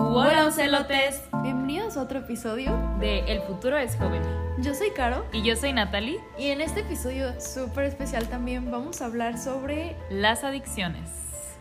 Hola, ocelotes. Bienvenidos a otro episodio. De El futuro es joven. Yo soy Caro. Y yo soy Natalie. Y en este episodio súper especial también vamos a hablar sobre las adicciones.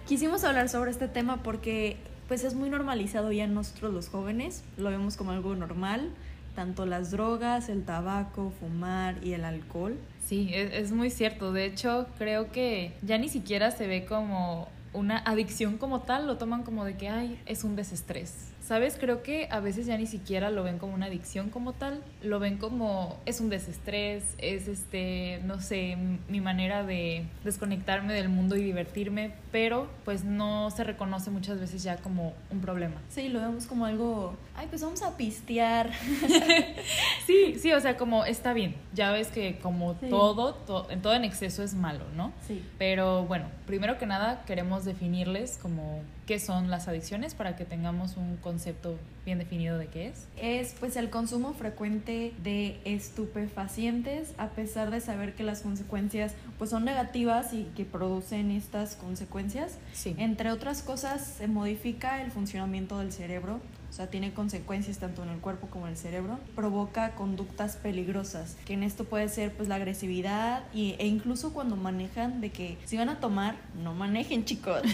Quisimos hablar sobre este tema porque pues es muy normalizado ya en nosotros los jóvenes. Lo vemos como algo normal. Tanto las drogas, el tabaco, fumar y el alcohol. Sí, es, es muy cierto. De hecho, creo que ya ni siquiera se ve como una adicción como tal, lo toman como de que, ay, es un desestrés. ¿Sabes? Creo que a veces ya ni siquiera lo ven como una adicción como tal, lo ven como es un desestrés, es este, no sé, mi manera de desconectarme del mundo y divertirme, pero pues no se reconoce muchas veces ya como un problema. Sí, lo vemos como algo, ay, pues vamos a pistear. sí, sí, o sea, como está bien. Ya ves que como todo, todo en exceso es malo, ¿no? Sí. Pero bueno, primero que nada queremos definirles como qué son las adicciones para que tengamos un concepto bien definido de qué es. Es pues el consumo frecuente de estupefacientes a pesar de saber que las consecuencias pues son negativas y que producen estas consecuencias. Sí. Entre otras cosas se modifica el funcionamiento del cerebro, o sea, tiene consecuencias tanto en el cuerpo como en el cerebro, provoca conductas peligrosas, que en esto puede ser pues la agresividad y, e incluso cuando manejan de que si van a tomar, no manejen chicos.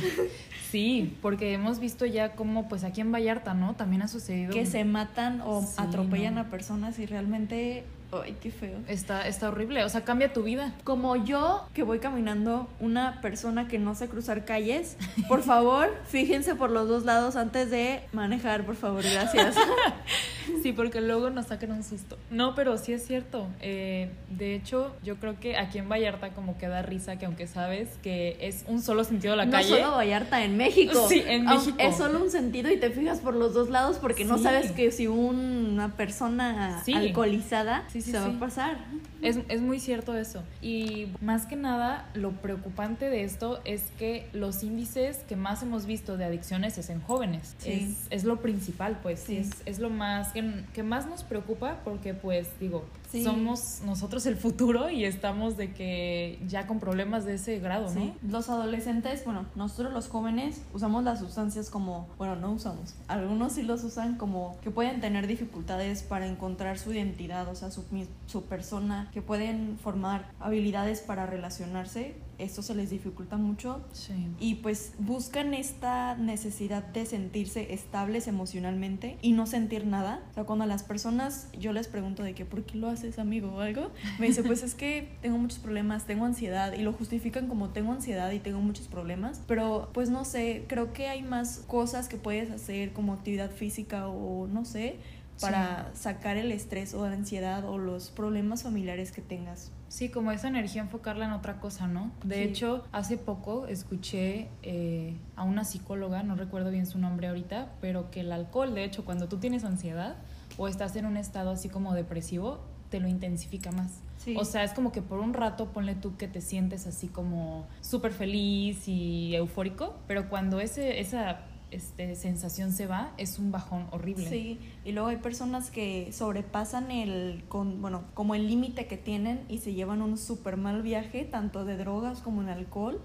Sí, porque hemos visto ya como pues aquí en Vallarta, ¿no? También ha sucedido que se matan o atropellan a personas y realmente Ay, qué feo. Está, está horrible, o sea, cambia tu vida. Como yo que voy caminando, una persona que no sé cruzar calles, por favor, fíjense por los dos lados antes de manejar, por favor, gracias. sí, porque luego nos sacan un susto. No, pero sí es cierto. Eh, de hecho, yo creo que aquí en Vallarta como que da risa que aunque sabes que es un solo sentido la calle. No solo Vallarta, en México. Sí, en México. Es solo un sentido y te fijas por los dos lados porque no sabes que si una persona alcoholizada se va a pasar. Es, es, muy cierto eso. Y más que nada, lo preocupante de esto es que los índices que más hemos visto de adicciones es en jóvenes. Es, es, lo principal, pues. Es, es, lo más que, que, más nos preocupa porque, pues, digo, somos nosotros el futuro y estamos de que ya con problemas de ese grado, ¿no? Los adolescentes, bueno, nosotros los jóvenes usamos las sustancias como, bueno, no usamos. Algunos sí los usan como que pueden tener dificultades para encontrar su identidad, o sea, su, su persona que pueden formar habilidades para relacionarse, esto se les dificulta mucho sí. y pues buscan esta necesidad de sentirse estables emocionalmente y no sentir nada. O sea, cuando a las personas yo les pregunto de que, ¿por qué lo haces amigo o algo? Me dice, pues es que tengo muchos problemas, tengo ansiedad y lo justifican como tengo ansiedad y tengo muchos problemas, pero pues no sé, creo que hay más cosas que puedes hacer como actividad física o no sé, para sacar el estrés o la ansiedad o los problemas familiares que tengas. Sí, como esa energía enfocarla en otra cosa, ¿no? De hecho, hace poco escuché eh, a una psicóloga, no recuerdo bien su nombre ahorita, pero que el alcohol, de hecho, cuando tú tienes ansiedad o estás en un estado así como depresivo, te lo intensifica más. O sea, es como que por un rato ponle tú que te sientes así como súper feliz y eufórico, pero cuando ese, esa este, sensación se va, es un bajón horrible. Sí, y luego hay personas que sobrepasan el, con, bueno, como el límite que tienen y se llevan un súper mal viaje, tanto de drogas como en alcohol,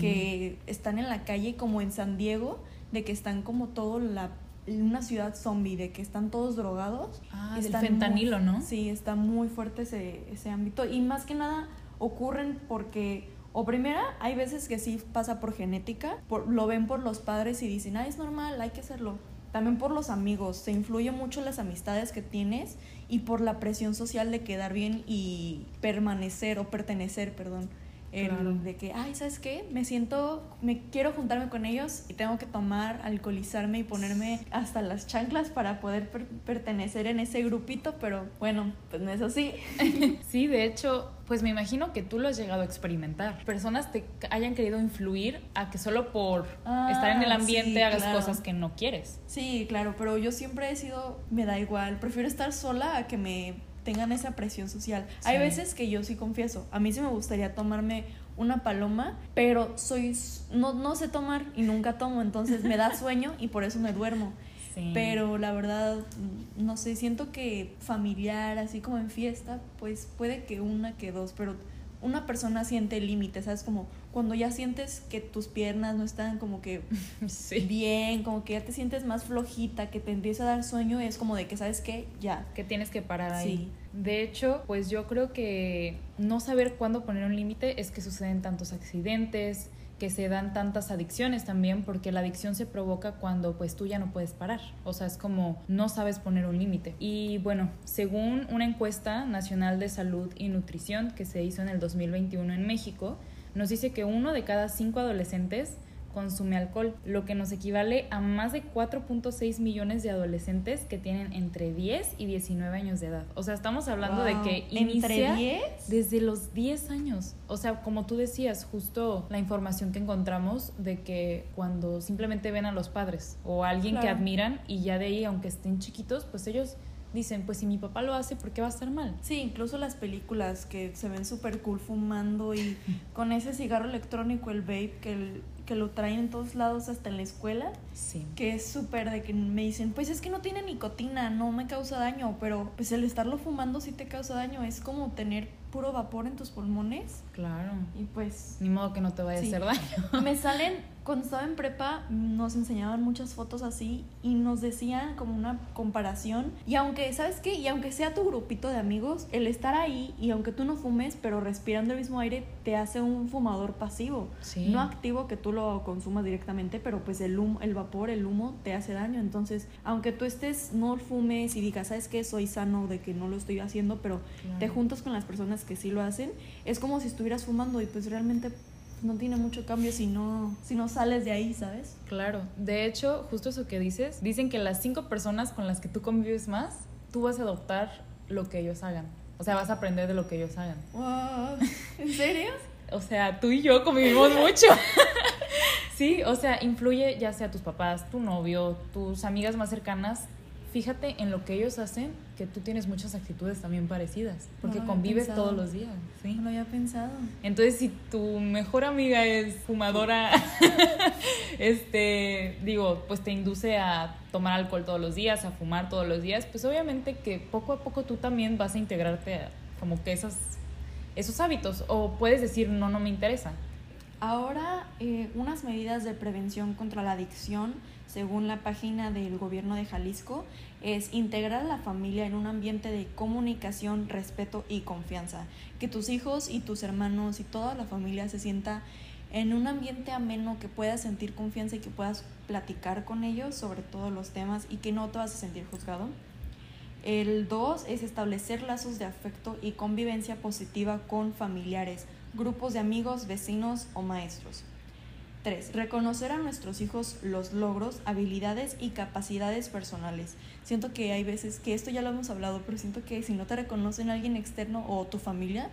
que están en la calle como en San Diego, de que están como todo la una ciudad zombie, de que están todos drogados. Ah, el fentanilo, ¿no? Sí, está muy fuerte ese, ese ámbito. Y más que nada ocurren porque o primera, hay veces que sí pasa por genética, lo ven por los padres y dicen, ah, es normal, hay que hacerlo. También por los amigos, se influye mucho las amistades que tienes y por la presión social de quedar bien y permanecer o pertenecer, perdón. El de que, ay, ¿sabes qué? Me siento, me quiero juntarme con ellos y tengo que tomar, alcoholizarme y ponerme hasta las chanclas para poder pertenecer en ese grupito, pero bueno, pues no es así. sí, de hecho, pues me imagino que tú lo has llegado a experimentar. Personas te hayan querido influir a que solo por estar en el ah, ambiente hagas cosas que no quieres. Sí, claro, pero yo siempre he sido, me da igual, prefiero estar sola a que me tengan esa presión social. Hay veces que yo sí confieso, a mí sí me gustaría tomarme una paloma, pero soy no, no sé tomar y nunca tomo, entonces me da sueño y por eso me duermo. Pero la verdad, no sé, siento que familiar, así como en fiesta, pues puede que una que dos, pero una persona siente límites, ¿sabes? Como cuando ya sientes que tus piernas no están como que Sí. bien, como que ya te sientes más flojita, que te empieza a dar sueño, es como de que, ¿sabes qué? Ya. que tienes que parar ahí. Sí. De hecho, pues yo creo que no saber cuándo poner un límite es que suceden tantos accidentes, que se dan tantas adicciones también, porque la adicción se provoca cuando pues tú ya no puedes parar. O sea, es como no sabes poner un límite. Y bueno, según una encuesta nacional de salud y nutrición que se hizo en el 2021 en México, nos dice que uno de cada cinco adolescentes consume alcohol, lo que nos equivale a más de 4.6 millones de adolescentes que tienen entre 10 y 19 años de edad. O sea, estamos hablando de que ¿Entre inicia 10? desde los 10 años. O sea, como tú decías, justo la información que encontramos de que cuando simplemente ven a los padres o a alguien que admiran y ya de ahí, aunque estén chiquitos, pues ellos dicen, pues si mi papá lo hace, ¿por qué va a estar mal? Sí, incluso las películas que se ven súper cool fumando y con ese cigarro electrónico, el vape, que, el- que lo traen en todos lados, hasta en la escuela, Sí. que es súper de que me dicen, pues es que no tiene nicotina, no me causa daño, pero pues el estarlo fumando sí te causa daño, es como tener puro vapor en tus pulmones Claro. y pues Ni modo que no te vaya Sí. a hacer daño. me salen, cuando estaba en prepa, nos enseñaban muchas fotos así y nos decían como una comparación. Y aunque, ¿sabes qué? Y aunque sea tu grupito de amigos, el estar ahí y aunque tú no fumes, pero respirando el mismo aire, te hace un fumador pasivo. Sí. No activo que tú lo consumas directamente, pero pues el humo, el vapor, el humo te hace daño. Entonces, aunque tú estés, no fumes y digas, ¿sabes qué? Soy sano de que no lo estoy haciendo, pero Claro. te juntas con las personas que sí lo hacen, es como si estuvieras fumando y pues realmente no tiene mucho cambio si no, si no sales de ahí, ¿sabes? Claro, de hecho, justo eso que dices, dicen que las cinco personas con las que tú convives más, tú vas a adoptar lo que ellos hagan. O sea, vas a aprender de lo que ellos hagan. Wow. ¿En serio? O sea, tú y yo convivimos mucho. sí, o sea, influye ya sea tus papás, tu novio, tus amigas más cercanas. Fíjate en lo que ellos hacen, que tú tienes muchas actitudes también parecidas, porque No convives pensado. todos los días, ¿sí? No lo había pensado. Entonces, si tu mejor amiga es fumadora, este, digo, pues te induce a tomar alcohol todos los días, a fumar todos los días, pues obviamente que poco a poco tú también vas a integrarte a como que esas, esos hábitos. O puedes decir, no, no me interesa. Ahora, eh, unas medidas de prevención contra la adicción, según la página del gobierno de Jalisco, es integrar a la familia en un ambiente de comunicación, respeto y confianza. Que tus hijos y tus hermanos y toda la familia se sienta en un ambiente ameno, que puedas sentir confianza y que puedas platicar con ellos sobre todos los temas y que no te vas a sentir juzgado. El 2 es establecer lazos de afecto y convivencia positiva con familiares, grupos de amigos, vecinos o maestros. 3. Reconocer a nuestros hijos los logros, habilidades y capacidades personales. Siento que hay veces que esto ya lo hemos hablado, pero siento que si no te reconocen alguien externo o tu familia,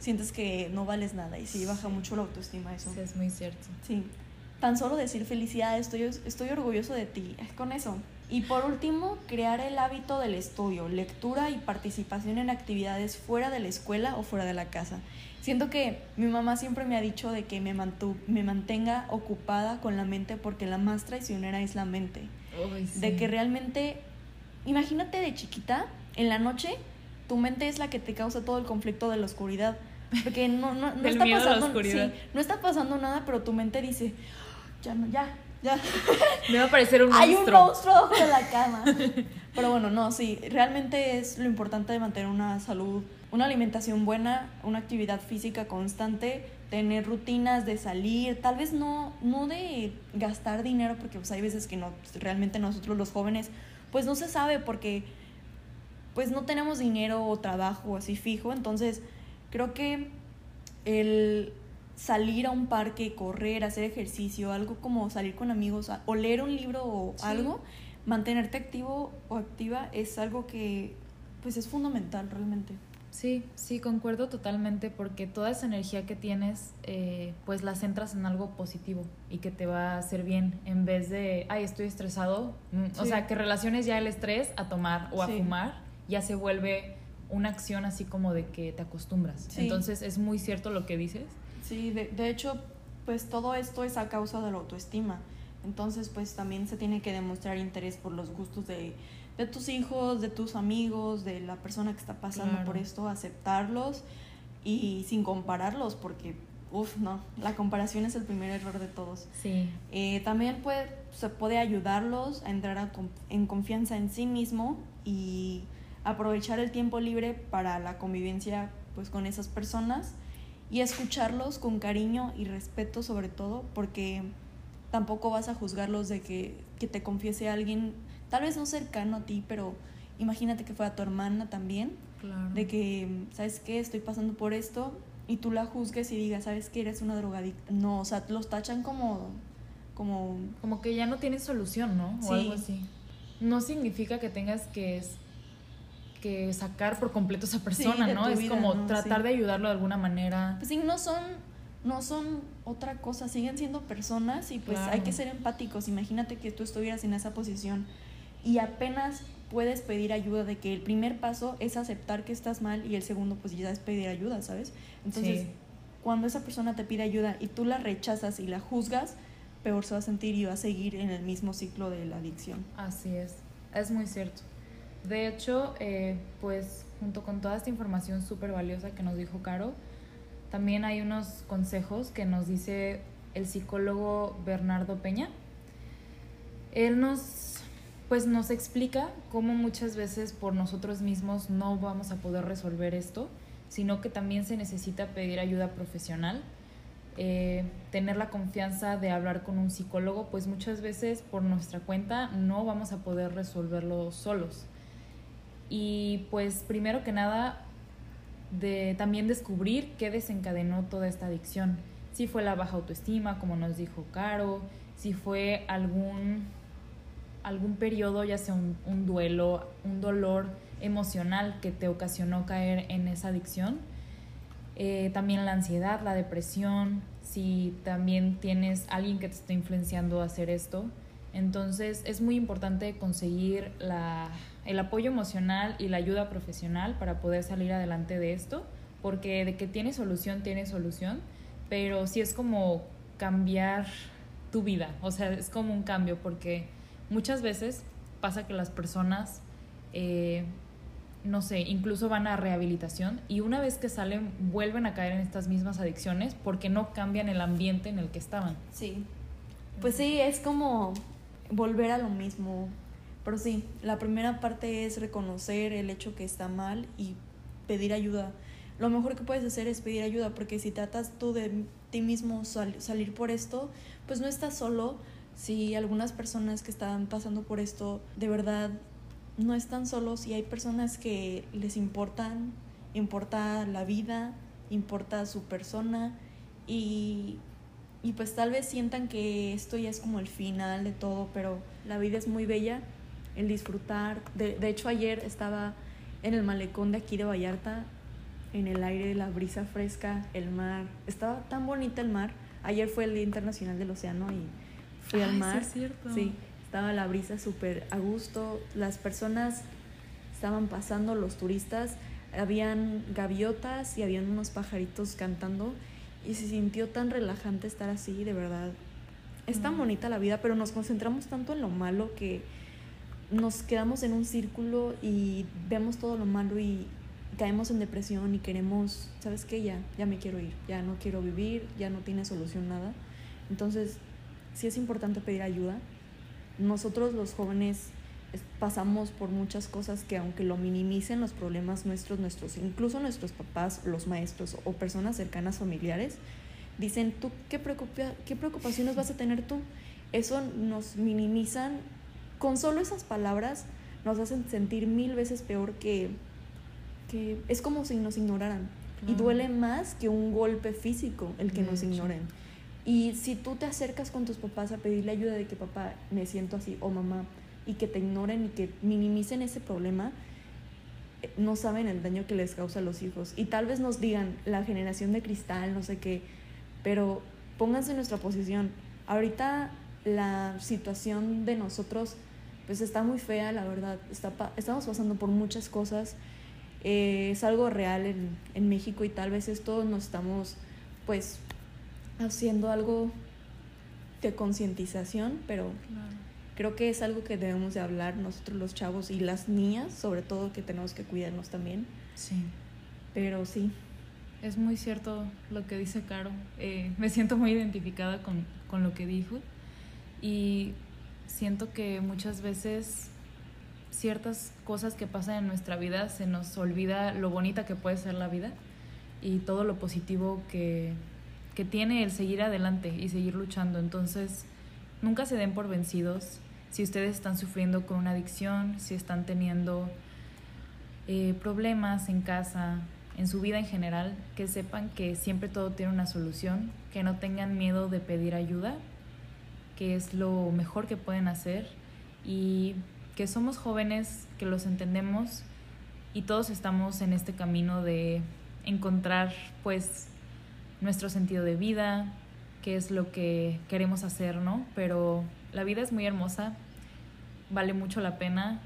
sientes que no vales nada y sí baja mucho la autoestima eso. Sí, es muy cierto. Sí. Tan solo decir felicidad, estoy, estoy orgulloso de ti, es con eso. Y por último, crear el hábito del estudio, lectura y participación en actividades fuera de la escuela o fuera de la casa. Siento que mi mamá siempre me ha dicho de que me, mantu me mantenga ocupada con la mente porque la más traicionera es la mente. Sí. De que realmente, imagínate de chiquita, en la noche, tu mente es la que te causa todo el conflicto de la oscuridad. Porque no, no, no está pasando, sí, no está pasando nada, pero tu mente dice, ya no, ya, ya. Me va a parecer un Hay un monstruo. monstruo debajo de la cama. Pero bueno, no, sí, realmente es lo importante de mantener una salud, una alimentación buena, una actividad física constante, tener rutinas de salir, tal vez no, no de gastar dinero, porque pues hay veces que no, realmente nosotros los jóvenes, pues no se sabe porque pues no tenemos dinero o trabajo así fijo, entonces creo que el salir a un parque, correr, hacer ejercicio, algo como salir con amigos o leer un libro o Sí. algo, mantenerte activo o activa es algo que pues es fundamental realmente. Sí, sí, concuerdo totalmente porque toda esa energía que tienes, eh, pues la centras en algo positivo y que te va a hacer bien en vez de, ay, estoy estresado. Mm, O sea, que relaciones ya el estrés a tomar o a Sí. fumar, ya se vuelve una acción así como de que te acostumbras. Sí. Entonces es muy cierto lo que dices. Sí, de, de hecho, pues todo esto es a causa de la autoestima. Entonces, pues también se tiene que demostrar interés por los gustos de, de tus hijos, de tus amigos, de la persona que está pasando Claro. por esto, aceptarlos y sin compararlos porque, uff, no, la comparación es el primer error de todos. Sí. Eh, también puede, se puede ayudarlos a entrar a en confianza en sí mismo y aprovechar el tiempo libre para la convivencia pues con esas personas y escucharlos con cariño y respeto sobre todo porque tampoco vas a juzgarlos de que, que te confiese alguien tal vez no cercano a ti pero imagínate que fuera tu hermana también de que sabes qué estoy pasando por esto y tú la juzgues y digas sabes que eres una drogadicta. No o sea los tachan como como como que ya no tienes solución no o algo así. No significa que tengas que que sacar por completo a esa persona, ¿no? Es como tratar de ayudarlo de alguna manera. Pues sí, no son, no son otra cosa, siguen siendo personas y pues hay que ser empáticos. Imagínate que tú estuvieras en esa posición y apenas puedes pedir ayuda de que el primer paso es aceptar que estás mal y el segundo pues ya es pedir ayuda, ¿sabes? Entonces, cuando esa persona te pide ayuda y tú la rechazas y la juzgas, peor se va a sentir y va a seguir en el mismo ciclo de la adicción. Así es, es muy cierto. De hecho, eh, pues junto con toda esta información súper valiosa que nos dijo Caro, también hay unos consejos que nos dice el psicólogo Bernardo Peña. Él nos, pues nos explica cómo muchas veces por nosotros mismos no vamos a poder resolver esto, sino que también se necesita pedir ayuda profesional. Eh, tener la confianza de hablar con un psicólogo, pues muchas veces por nuestra cuenta no vamos a poder resolverlo solos. Y pues primero que nada, de también descubrir qué desencadenó toda esta adicción. Si fue la baja autoestima, como nos dijo Caro, si fue algún, algún periodo, ya sea un, duelo, un dolor emocional que te ocasionó caer en esa adicción. Eh, también la ansiedad, la depresión, si también tienes alguien que te está influenciando a hacer esto. Entonces es muy importante conseguir la el apoyo emocional y la ayuda profesional para poder salir adelante de esto, porque de que tiene solución, tiene solución, pero sí es como cambiar tu vida, o sea, es como un cambio, porque muchas veces pasa que las personas, eh, no sé, incluso van a rehabilitación y una vez que salen vuelven a caer en estas mismas adicciones porque no cambian el ambiente en el que estaban. Sí, pues sí, es como volver a lo mismo, pero sí, la primera parte es reconocer el hecho que está mal y pedir ayuda. Lo mejor que puedes hacer es pedir ayuda, porque si tratas tú de ti mismo salir por esto, pues no estás solo. Si algunas personas que están pasando por esto de verdad no están solos y hay personas que les importan, importa la vida, importa su persona y, y pues tal vez sientan que esto ya es como el final de todo, pero la vida es muy bella el disfrutar. De, de hecho, ayer estaba en el malecón de aquí de Vallarta, en el aire, la brisa fresca, el mar. Estaba tan bonita el mar. Ayer fue el Día Internacional del Océano y fui al mar. Sí, es cierto. sí, estaba la brisa súper a gusto. Las personas estaban pasando, los turistas. Habían gaviotas y habían unos pajaritos cantando y se sintió tan relajante estar así, de verdad. Es tan bonita la vida, pero nos concentramos tanto en lo malo que nos quedamos en un círculo y vemos todo lo malo y caemos en depresión y queremos, ¿sabes qué? Ya, ya me quiero ir, ya no quiero vivir, ya no tiene solución nada. Entonces, sí es importante pedir ayuda. Nosotros los jóvenes pasamos por muchas cosas que aunque lo minimicen los problemas nuestros, nuestros, incluso nuestros papás, los maestros o personas cercanas familiares, dicen, ¿tú qué, preocupa, qué preocupaciones vas a tener tú? Eso nos minimizan con solo esas palabras nos hacen sentir mil veces peor que, que es como si nos ignoraran. Y duele más que un golpe físico el que nos ignoren. Y si tú te acercas con tus papás a pedirle ayuda de que papá me siento así o mamá y que te ignoren y que minimicen ese problema, eh, no saben el daño que les causa a los hijos. Y tal vez nos digan la generación de cristal, no sé qué, pero pónganse en nuestra posición. Ahorita la situación de nosotros pues está muy fea, la verdad. Está estamos pasando por muchas cosas. Eh, es algo real en, en, México y tal vez esto nos estamos pues haciendo algo de concientización, pero creo que es algo que debemos de hablar nosotros los chavos y las niñas, sobre todo que tenemos que cuidarnos también. Sí. Pero sí. es muy cierto lo que dice Caro. Eh, me siento muy identificada con, con lo que dijo y siento que muchas veces ciertas cosas que pasan en nuestra vida se nos olvida lo bonita que puede ser la vida y todo lo positivo que, que tiene el seguir adelante y seguir luchando. Entonces, nunca se den por vencidos. Si ustedes están sufriendo con una adicción, si están teniendo eh, problemas en casa, en su vida en general, que sepan que siempre todo tiene una solución, que no tengan miedo de pedir ayuda, que es lo mejor que pueden hacer y que somos jóvenes, que los entendemos y todos estamos en este camino de encontrar pues nuestro sentido de vida, qué es lo que queremos hacer, ¿no? Pero la vida es muy hermosa, vale mucho la pena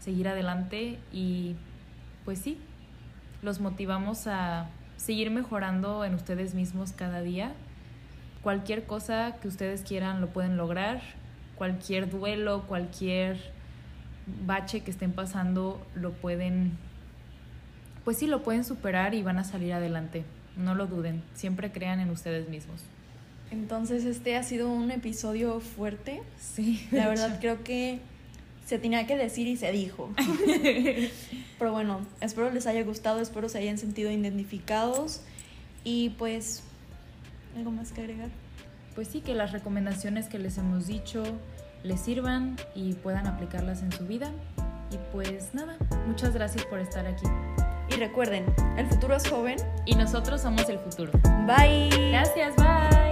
seguir adelante y pues sí, los motivamos a seguir mejorando en ustedes mismos cada día. Cualquier cosa que ustedes quieran lo pueden lograr, cualquier duelo, cualquier bache que estén pasando lo pueden, pues sí, lo pueden superar y van a salir adelante. No lo duden, siempre crean en ustedes mismos. Entonces este ha sido un episodio fuerte. Sí. La verdad creo que se tenía que decir y se dijo. Pero bueno, espero les haya gustado, espero se hayan sentido identificados y pues, ¿algo más que agregar? Pues sí, que las recomendaciones que les hemos dicho les sirvan y puedan aplicarlas en su vida. Y pues nada, muchas gracias por estar aquí. Y recuerden, el futuro es joven y nosotros somos el futuro. Bye. Gracias, bye.